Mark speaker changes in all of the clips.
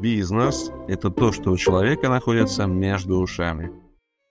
Speaker 1: Бизнес – это то, что у человека находится между ушами.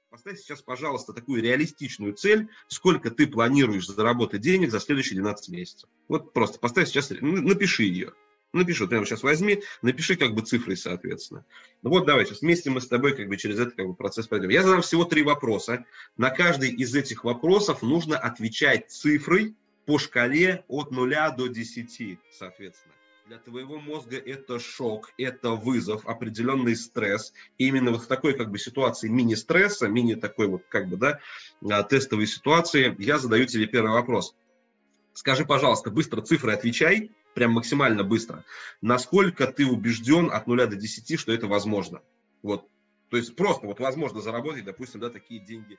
Speaker 2: Поставь сейчас, пожалуйста, такую реалистичную цель, сколько ты планируешь заработать денег за следующие 12 месяцев. Вот просто поставь сейчас, напиши ее. Напиши, прямо сейчас возьми, напиши как бы цифры, соответственно. Ну вот давай, сейчас вместе мы с тобой как бы через этот как бы, процесс пройдем. Я задам всего три вопроса. На каждый из этих вопросов нужно отвечать цифрой по шкале от 0 до 10, соответственно. Для твоего мозга это шок, это вызов, определенный стресс. И именно вот в такой как бы ситуации мини-стресса, мини такой вот как бы, да, а, тестовой ситуации я задаю тебе первый вопрос. Скажи, пожалуйста, быстро цифры отвечай, прям максимально быстро. Насколько ты убежден от 0 до 10, что это возможно? Вот. То есть просто вот возможно заработать, допустим, да, такие деньги.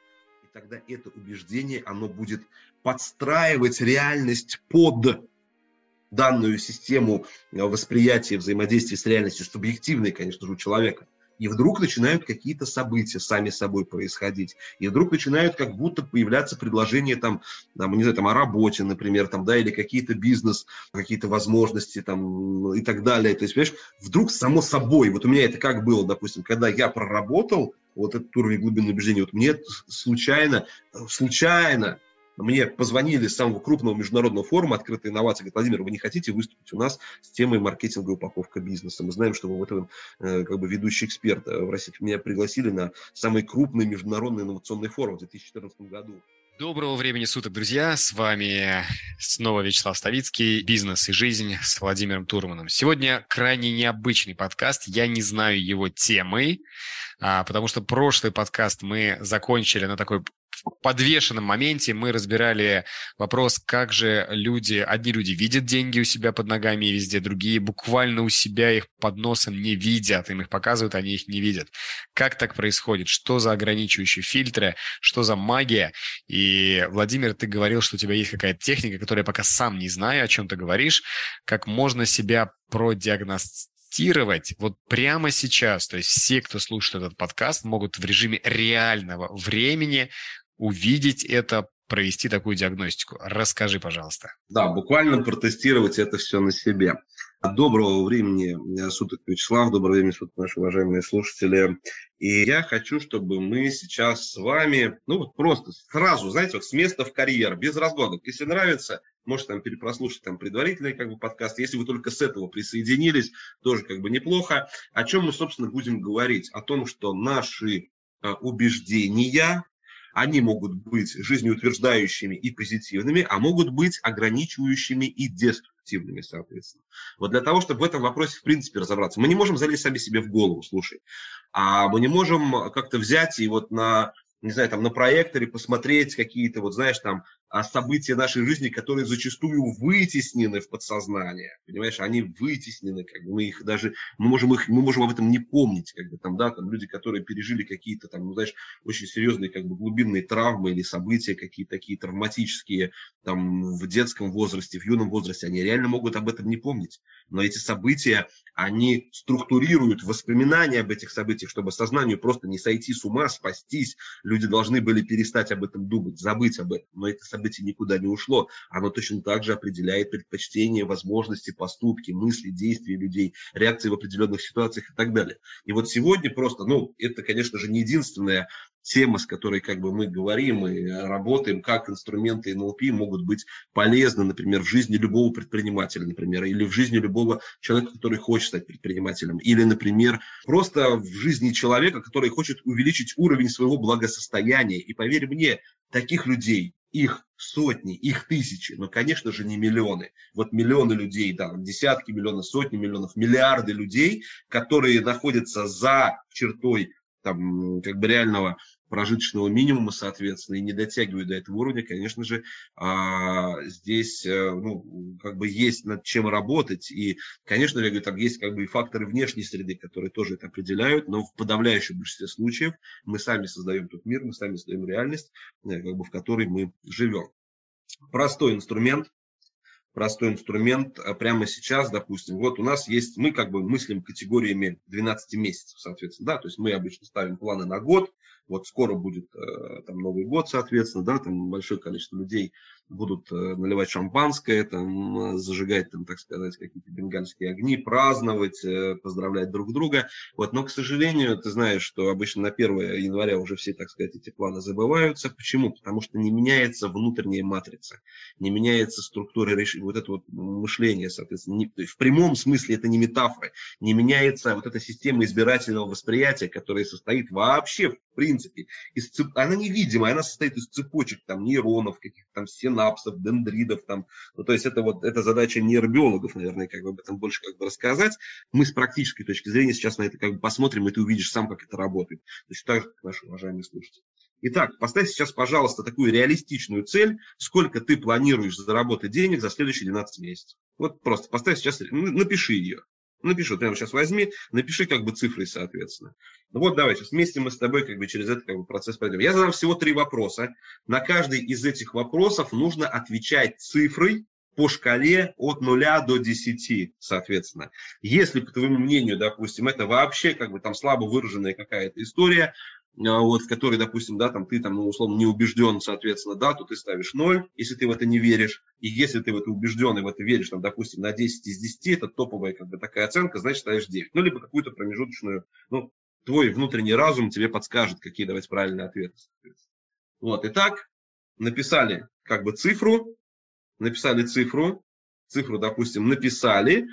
Speaker 2: И тогда это убеждение, оно будет подстраивать реальность под данную систему восприятия взаимодействия с реальностью, субъективной, конечно же, у человека. И вдруг начинают какие-то события сами собой происходить. И вдруг начинают как будто появляться предложения там, там не знаю, там о работе, например, там, да, или какие-то бизнес, какие-то возможности там и так далее. То есть, понимаешь, вдруг само собой, вот у меня это как было, допустим, когда я проработал вот этот уровень глубины убеждения, вот мне случайно, случайно мне позвонили с самого крупного международного форума «Открытые инновации». Говорят, Владимир, вы не хотите выступить у нас с темой маркетинга и упаковка бизнеса? Мы знаем, что вы в этом э, как бы ведущий эксперт в России. Меня пригласили на самый крупный международный инновационный форум в 2014 году.
Speaker 3: Доброго времени суток, друзья! С вами снова Вячеслав Ставицкий, «Бизнес и жизнь» с Владимиром Турманом. Сегодня крайне необычный подкаст, я не знаю его темы, а, потому что прошлый подкаст мы закончили на такой подвешенном моменте мы разбирали вопрос, как же люди, одни люди видят деньги у себя под ногами и везде, другие буквально у себя их под носом не видят, им их показывают, они их не видят. Как так происходит? Что за ограничивающие фильтры? Что за магия? И, Владимир, ты говорил, что у тебя есть какая-то техника, которую я пока сам не знаю, о чем ты говоришь, как можно себя продиагностировать вот прямо сейчас. То есть все, кто слушает этот подкаст, могут в режиме реального времени увидеть это, провести такую диагностику. Расскажи, пожалуйста.
Speaker 2: Да, буквально протестировать это все на себе. Доброго времени суток, Вячеслав, доброго времени суток, наши уважаемые слушатели. И я хочу, чтобы мы сейчас с вами, ну вот просто сразу, знаете, вот с места в карьер, без разгонок. Если нравится, можете там перепрослушать там предварительный как бы подкаст. Если вы только с этого присоединились, тоже как бы неплохо. О чем мы, собственно, будем говорить? О том, что наши э, убеждения, они могут быть жизнеутверждающими и позитивными, а могут быть ограничивающими и деструктивными, соответственно. Вот для того, чтобы в этом вопросе, в принципе, разобраться, мы не можем залезть сами себе в голову, слушай, а мы не можем как-то взять и вот на не знаю, там на проекторе посмотреть какие-то, вот знаешь, там события нашей жизни, которые зачастую вытеснены в подсознание, понимаешь, они вытеснены, как бы мы их даже, мы можем их, мы можем об этом не помнить, как бы там, да, там люди, которые пережили какие-то там, ну, знаешь, очень серьезные, как бы глубинные травмы или события какие-то такие травматические, там, в детском возрасте, в юном возрасте, они реально могут об этом не помнить, но эти события, они структурируют воспоминания об этих событиях, чтобы сознанию просто не сойти с ума, спастись, люди должны были перестать об этом думать, забыть об этом, но это событие никуда не ушло. Оно точно так же определяет предпочтения, возможности, поступки, мысли, действия людей, реакции в определенных ситуациях и так далее. И вот сегодня просто, ну, это, конечно же, не единственная тема, с которой как бы мы говорим и работаем, как инструменты НЛП могут быть полезны, например, в жизни любого предпринимателя, например, или в жизни любого человека, который хочет стать предпринимателем, или, например, просто в жизни человека, который хочет увеличить уровень своего благосостояния. И поверь мне, таких людей их сотни, их тысячи, но, конечно же, не миллионы. Вот миллионы людей, да, десятки миллионов, сотни миллионов, миллиарды людей, которые находятся за чертой там, как бы реального прожиточного минимума, соответственно, и не дотягивают до этого уровня, конечно же, а, здесь э, ну, как бы есть над чем работать. И, конечно, я говорю, там есть как бы и факторы внешней среды, которые тоже это определяют, но в подавляющем большинстве случаев мы сами создаем тот мир, мы сами создаем реальность, э, как бы, в которой мы живем. Простой инструмент, простой инструмент а прямо сейчас, допустим, вот у нас есть, мы как бы мыслим категориями 12 месяцев, соответственно, да, то есть мы обычно ставим планы на год, Вот скоро будет э, там Новый год, соответственно, да, там большое количество людей будут э, наливать шампанское, там, зажигать, там, так сказать, какие-то бенгальские огни, праздновать, э, поздравлять друг друга. Вот, но, к сожалению, ты знаешь, что обычно на 1 января уже все, так сказать, эти планы забываются. Почему? Потому что не меняется внутренняя матрица, не меняется структура решения, вот это вот мышление, соответственно. Не, в прямом смысле это не метафора, не меняется вот эта система избирательного восприятия, которая состоит вообще, в принципе, из цеп... она невидимая, она состоит из цепочек, там, нейронов, каких-то там синапсов, дендридов, там, ну, то есть это вот, это задача нейробиологов, наверное, как бы об этом больше как бы рассказать. Мы с практической точки зрения сейчас на это как бы посмотрим, и ты увидишь сам, как это работает. Точно так же, как наши уважаемые слушатели. Итак, поставь сейчас, пожалуйста, такую реалистичную цель, сколько ты планируешь заработать денег за следующие 12 месяцев. Вот просто поставь сейчас, напиши ее. Напиши, прямо сейчас возьми, напиши как бы цифры, соответственно. Ну вот давай, сейчас вместе мы с тобой как бы через этот как бы, процесс пройдем. Я задам всего три вопроса. На каждый из этих вопросов нужно отвечать цифрой по шкале от 0 до 10, соответственно. Если, по твоему мнению, допустим, это вообще как бы там слабо выраженная какая-то история, вот, в которой, допустим, да, там ты там, ну, условно, не убежден, соответственно, да, то ты ставишь 0, если ты в это не веришь, и если ты в это убежден и в это веришь, там, допустим, на 10 из 10, это топовая как бы такая оценка, значит, ставишь 9. Ну, либо какую-то промежуточную, ну, твой внутренний разум тебе подскажет, какие давать правильные ответы. Вот, итак, написали как бы цифру, написали цифру, цифру, допустим, написали,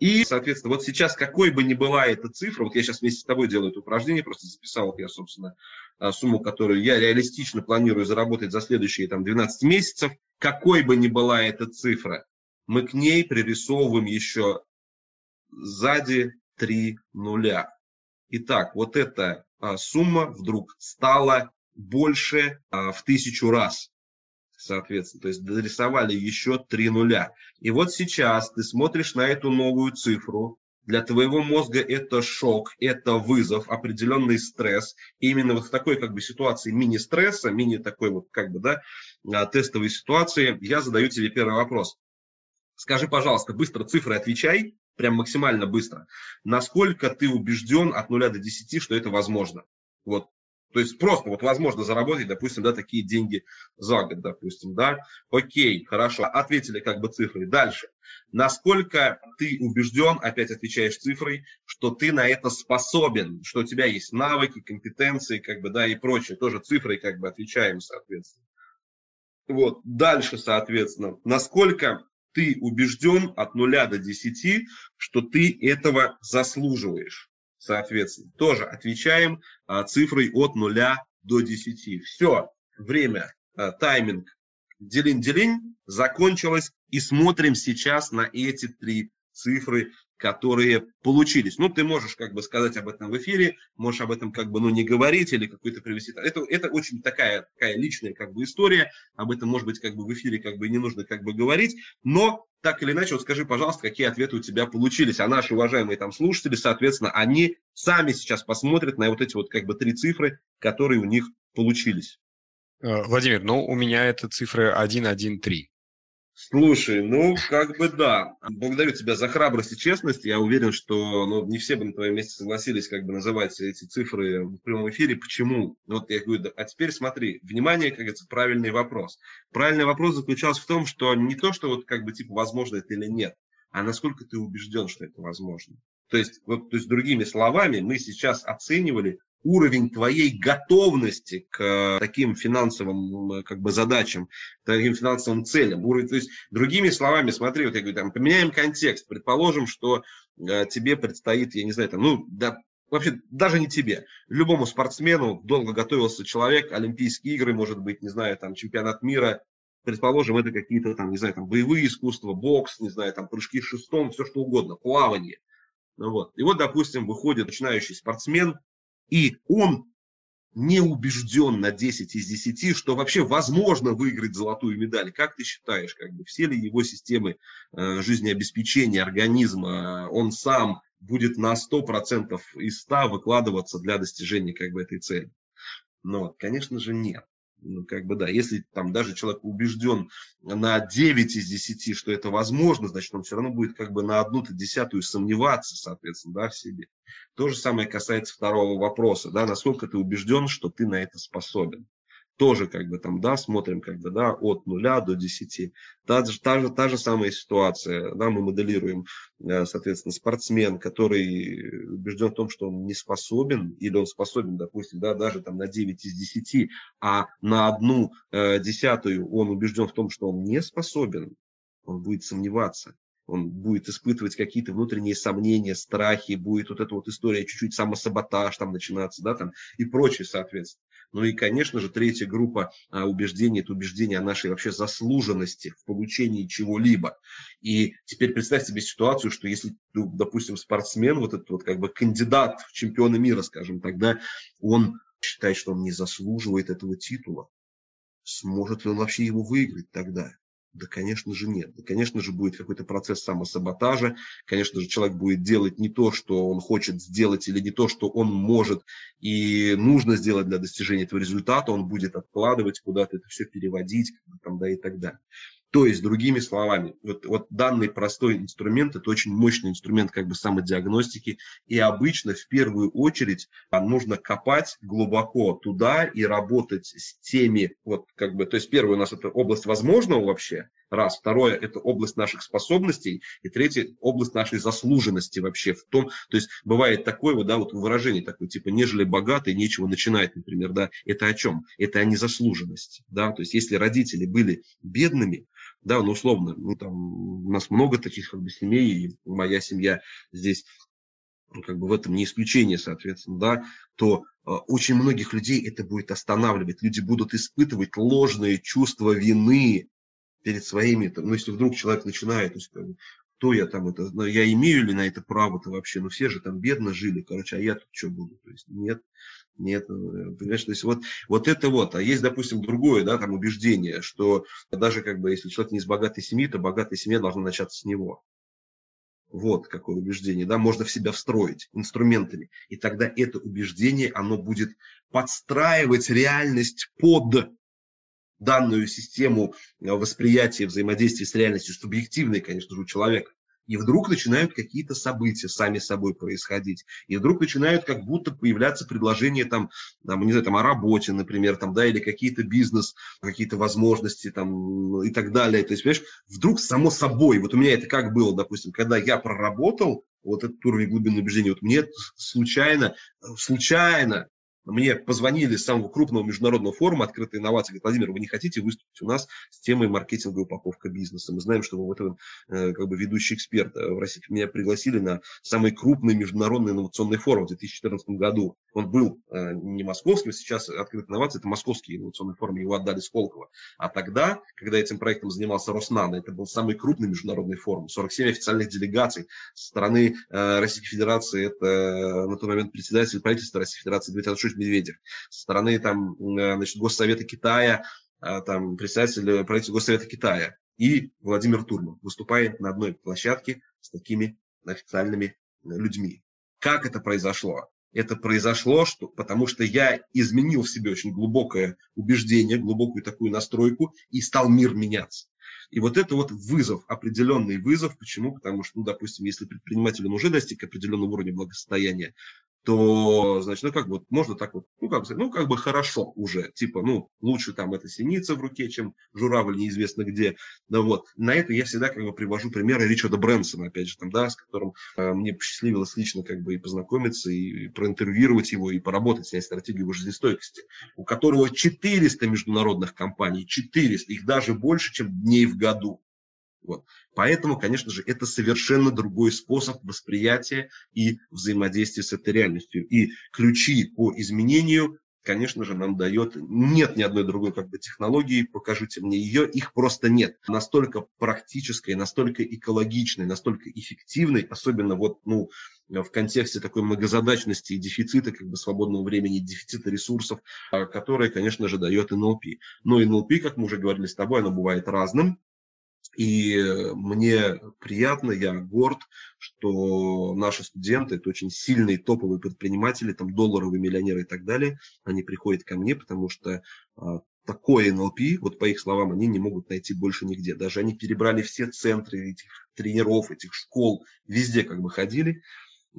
Speaker 2: и, соответственно, вот сейчас, какой бы ни была эта цифра, вот я сейчас вместе с тобой делаю это упражнение, просто записал вот я, собственно, а, сумму, которую я реалистично планирую заработать за следующие там, 12 месяцев, какой бы ни была эта цифра, мы к ней пририсовываем еще сзади три нуля. Итак, вот эта а, сумма вдруг стала больше а, в тысячу раз соответственно. То есть дорисовали еще три нуля. И вот сейчас ты смотришь на эту новую цифру, для твоего мозга это шок, это вызов, определенный стресс. И именно вот в такой как бы ситуации мини-стресса, мини такой вот как бы, да, а, тестовой ситуации я задаю тебе первый вопрос. Скажи, пожалуйста, быстро цифры отвечай, прям максимально быстро. Насколько ты убежден от нуля до 10, что это возможно? Вот то есть просто вот возможно заработать, допустим, да, такие деньги за год, допустим, да. Окей, хорошо, ответили как бы цифрой. Дальше. Насколько ты убежден, опять отвечаешь цифрой, что ты на это способен, что у тебя есть навыки, компетенции, как бы, да, и прочее. Тоже цифрой как бы отвечаем, соответственно. Вот, дальше, соответственно, насколько ты убежден от нуля до десяти, что ты этого заслуживаешь соответственно. Тоже отвечаем а, цифрой от 0 до 10. Все, время, а, тайминг, делин-делин закончилось. И смотрим сейчас на эти три цифры которые получились. Ну, ты можешь как бы сказать об этом в эфире, можешь об этом как бы, ну, не говорить или какой-то привести. Это, это очень такая, такая личная как бы история, об этом, может быть, как бы в эфире как бы не нужно как бы говорить, но так или иначе, вот скажи, пожалуйста, какие ответы у тебя получились, а наши уважаемые там слушатели, соответственно, они сами сейчас посмотрят на вот эти вот как бы три цифры, которые у них получились.
Speaker 3: Э, Владимир, ну, у меня это цифры 113.
Speaker 2: Слушай, ну, как бы да. Благодарю тебя за храбрость и честность. Я уверен, что ну, не все бы на твоем месте согласились как бы называть эти цифры в прямом эфире. Почему? Вот я говорю, да, а теперь смотри, внимание, как говорится, правильный вопрос. Правильный вопрос заключался в том, что не то, что вот как бы типа возможно это или нет, а насколько ты убежден, что это возможно. То есть, вот, то есть другими словами, мы сейчас оценивали уровень твоей готовности к э, таким финансовым как бы, задачам, таким финансовым целям. Уровень, то есть, другими словами, смотри, вот я говорю, там, поменяем контекст. Предположим, что э, тебе предстоит, я не знаю, там, ну, да, вообще даже не тебе, любому спортсмену долго готовился человек, Олимпийские игры, может быть, не знаю, там, чемпионат мира, предположим, это какие-то там, не знаю, там, боевые искусства, бокс, не знаю, там, прыжки шестом, все что угодно, плавание. Ну, вот. И вот, допустим, выходит начинающий спортсмен, и он не убежден на 10 из 10, что вообще возможно выиграть золотую медаль. Как ты считаешь, как бы, все ли его системы э, жизнеобеспечения организма, он сам будет на 100% из 100 выкладываться для достижения как бы, этой цели? Но, конечно же, нет. Ну, как бы да, если там даже человек убежден на 9 из 10, что это возможно, значит, он все равно будет как бы на одну-то десятую сомневаться, соответственно, да, в себе. То же самое касается второго вопроса, да, насколько ты убежден, что ты на это способен тоже как бы там, да, смотрим как бы, да, от нуля до 10. Та та же, та же самая ситуация, да, мы моделируем, э, соответственно, спортсмен, который убежден в том, что он не способен, или он способен, допустим, да, даже там на 9 из 10, а на одну э, десятую он убежден в том, что он не способен, он будет сомневаться он будет испытывать какие-то внутренние сомнения, страхи, будет вот эта вот история, чуть-чуть самосаботаж там начинаться, да, там и прочее, соответственно. Ну и, конечно же, третья группа а, убеждений – это убеждение о нашей вообще заслуженности в получении чего-либо. И теперь представь себе ситуацию, что если, ну, допустим, спортсмен, вот этот вот как бы кандидат в чемпионы мира, скажем, тогда он считает, что он не заслуживает этого титула. Сможет ли он вообще его выиграть тогда? Да, конечно же, нет. Да, конечно же, будет какой-то процесс самосаботажа. Конечно же, человек будет делать не то, что он хочет сделать, или не то, что он может и нужно сделать для достижения этого результата. Он будет откладывать куда-то это все переводить там, да, и так далее. То есть, другими словами, вот, вот данный простой инструмент – это очень мощный инструмент как бы самодиагностики, и обычно в первую очередь а, нужно копать глубоко туда и работать с теми, вот как бы, то есть первое у нас это область возможного вообще, раз, второе это область наших способностей, и третье область нашей заслуженности вообще в том, то есть бывает такое вот, да, вот выражение такое, типа, нежели богатый, нечего начинать, например, да, это о чем? Это о незаслуженности, да, то есть если родители были бедными, да, ну, условно, ну, там, у нас много таких как бы, семей, и моя семья здесь ну, как бы в этом не исключение, соответственно, да, то э, очень многих людей это будет останавливать. Люди будут испытывать ложные чувства вины перед своими, ну, если вдруг человек начинает, то есть, как кто я там это, ну, я имею ли на это право-то вообще, ну, все же там бедно жили, короче, а я тут что буду, то есть, нет, нет, э, понимаешь, то есть вот, вот это вот. А есть, допустим, другое, да, там убеждение, что даже как бы если человек не из богатой семьи, то богатая семья должна начаться с него. Вот какое убеждение, да, можно в себя встроить инструментами. И тогда это убеждение, оно будет подстраивать реальность под данную систему восприятия, взаимодействия с реальностью, субъективной, конечно же, у человека. И вдруг начинают какие-то события сами собой происходить. И вдруг начинают как будто появляться предложения там, там не знаю, там о работе, например, там, да, или какие-то бизнес, какие-то возможности там и так далее. То есть, понимаешь, вдруг само собой, вот у меня это как было, допустим, когда я проработал вот этот уровень глубины убеждения, вот мне случайно, случайно мне позвонили с самого крупного международного форума «Открытые инновации». Говорят, Владимир, вы не хотите выступить у нас с темой маркетинга и упаковка бизнеса? Мы знаем, что вы в этом э, как бы ведущий эксперт в России. Меня пригласили на самый крупный международный инновационный форум в 2014 году. Он был э, не московским, сейчас «Открытые инновации» – это московский инновационный форум, его отдали Сколково. А тогда, когда этим проектом занимался Роснано, это был самый крупный международный форум. 47 официальных делегаций со стороны э, Российской Федерации. Это на тот момент председатель правительства Российской Федерации Дмитрий Анатольевич Медведев, со стороны там, э, значит, Госсовета Китая, э, там, представитель правительства Госсовета Китая и Владимир Турман выступает на одной площадке с такими официальными людьми. Как это произошло? Это произошло, что, потому что я изменил в себе очень глубокое убеждение, глубокую такую настройку, и стал мир меняться. И вот это вот вызов, определенный вызов. Почему? Потому что, ну, допустим, если предприниматель уже достиг определенного уровня благосостояния, то, значит, ну, как бы, можно так вот, ну, как бы, ну, как бы хорошо уже, типа, ну, лучше там это синица в руке, чем журавль неизвестно где, да вот. На это я всегда, как бы, привожу примеры Ричарда Брэнсона, опять же, там, да, с которым э, мне посчастливилось лично, как бы, и познакомиться, и проинтервьюировать его, и поработать, снять стратегию его жизнестойкости, у которого 400 международных компаний, 400, их даже больше, чем дней в году. Вот. Поэтому, конечно же, это совершенно другой способ восприятия и взаимодействия с этой реальностью. И ключи по изменению, конечно же, нам дает... Нет ни одной другой как бы, технологии, покажите мне ее, их просто нет. Настолько практической, настолько экологичной, настолько эффективной, особенно вот, ну, в контексте такой многозадачности и дефицита как бы свободного времени, дефицита ресурсов, а, которые, конечно же, дает НЛП. Но НЛП, как мы уже говорили с тобой, оно бывает разным. И мне приятно, я горд, что наши студенты, это очень сильные топовые предприниматели, там долларовые миллионеры и так далее, они приходят ко мне, потому что а, такое НЛП, вот по их словам, они не могут найти больше нигде. Даже они перебрали все центры этих тренеров, этих школ, везде как бы ходили.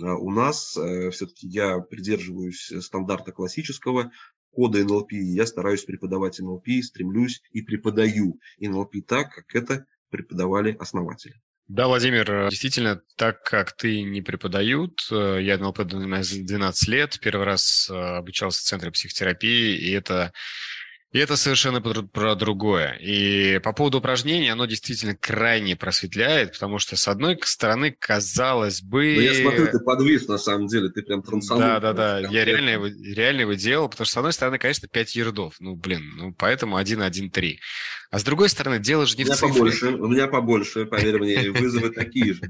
Speaker 2: А у нас э, все-таки я придерживаюсь стандарта классического кода НЛП, я стараюсь преподавать НЛП, стремлюсь и преподаю НЛП так, как это преподавали основатели.
Speaker 3: Да, Владимир, э, действительно, так как ты не преподают, э, я НЛП 12 лет, первый раз обучался в Центре психотерапии, и это и это совершенно про, про другое. И по поводу упражнений, оно действительно крайне просветляет, потому что, с одной стороны, казалось бы...
Speaker 2: Но я смотрю, ты подвис, на самом деле, ты прям трансанул.
Speaker 3: Да-да-да, я реально его, реально его делал, потому что, с одной стороны, конечно, 5 ярдов. Ну, блин, ну, поэтому 1-1-3. А с другой стороны, дело же не
Speaker 2: у меня
Speaker 3: в цифре.
Speaker 2: Побольше, у меня побольше, поверь мне, вызовы такие же.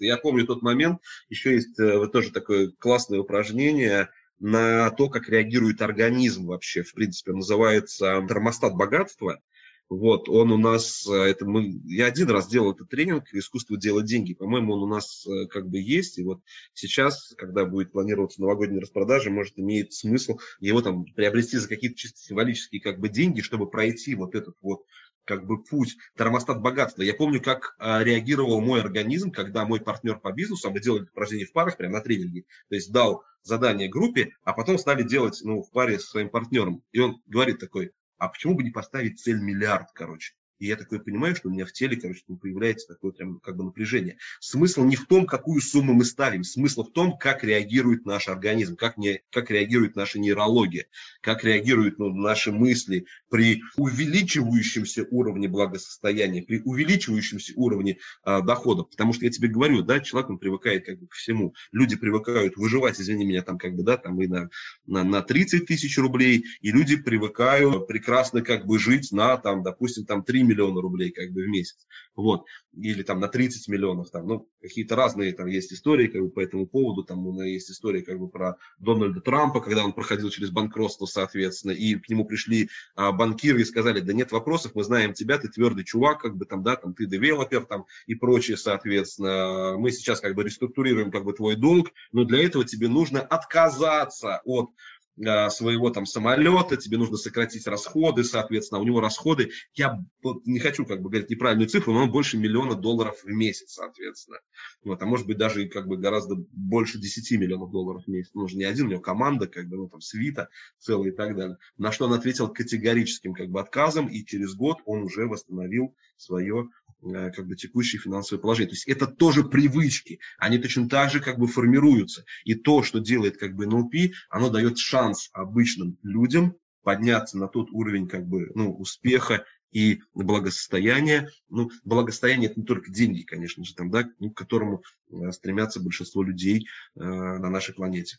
Speaker 2: Я помню тот момент, еще есть э, тоже такое классное упражнение – на то, как реагирует организм вообще, в принципе, называется термостат богатства. Вот, он у нас, э, это мы, я один раз делал этот тренинг «Искусство делать деньги». По-моему, он у нас э, как бы есть. И вот сейчас, когда будет планироваться новогодняя распродажа, может, имеет смысл его там приобрести за какие-то чисто символические как бы деньги, чтобы пройти вот этот вот как бы путь, термостат богатства. Я помню, как а, реагировал мой организм, когда мой партнер по бизнесу, а мы делали упражнения в парах, прямо на тренинге, то есть дал задание группе, а потом стали делать ну, в паре со своим партнером. И он говорит такой, а почему бы не поставить цель миллиард, короче? И я такой понимаю, что у меня в теле, короче, появляется такое прям как бы напряжение. Смысл не в том, какую сумму мы ставим. Смысл в том, как реагирует наш организм, как, не, как реагирует наша нейрология, как реагируют ну, наши мысли при увеличивающемся уровне благосостояния, при увеличивающемся уровне а, дохода. Потому что я тебе говорю, да, человек, он привыкает как бы к всему. Люди привыкают выживать, извини меня, там как бы, да, там и на, на, на 30 тысяч рублей, и люди привыкают прекрасно как бы жить на, там, допустим, там 3 миллиона рублей как бы в месяц. Вот. Или там на 30 миллионов. Там, ну, какие-то разные там есть истории как бы, по этому поводу. Там у есть история как бы про Дональда Трампа, когда он проходил через банкротство, соответственно, и к нему пришли а, банкиры и сказали, да нет вопросов, мы знаем тебя, ты твердый чувак, как бы там, да, там ты девелопер там и прочее, соответственно. Мы сейчас как бы реструктурируем как бы твой долг, но для этого тебе нужно отказаться от своего там самолета, тебе нужно сократить расходы, соответственно, у него расходы, я не хочу как бы говорить неправильную цифру, но он больше миллиона долларов в месяц, соответственно. Вот, а может быть даже как бы гораздо больше 10 миллионов долларов в месяц. Он же не один, у него команда, как бы, ну там свита целая и так далее. На что он ответил категорическим как бы отказом, и через год он уже восстановил свое Э, как бы текущее финансовое положение. То есть это тоже привычки, они точно так же как бы формируются. И то, что делает как бы НЛП, оно дает шанс обычным людям подняться на тот уровень как бы, ну, успеха и благосостояния. Ну, благосостояние – это не только деньги, конечно же, там, да, ну, к которому э, стремятся большинство людей э, на нашей планете.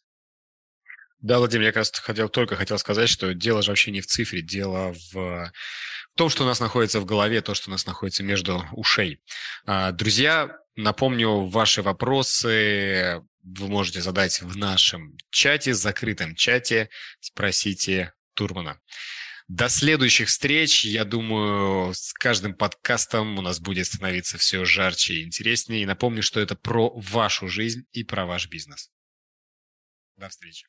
Speaker 3: Да, Владимир, я как раз хотел, только хотел сказать, что дело же вообще не в цифре, дело в том, что у нас находится в голове, то, что у нас находится между ушей. А, друзья, напомню, ваши вопросы вы можете задать в нашем чате, закрытом чате. Спросите Турмана. До следующих встреч. Я думаю, с каждым подкастом у нас будет становиться все жарче и интереснее. И напомню, что это про вашу жизнь и про ваш бизнес. До встречи.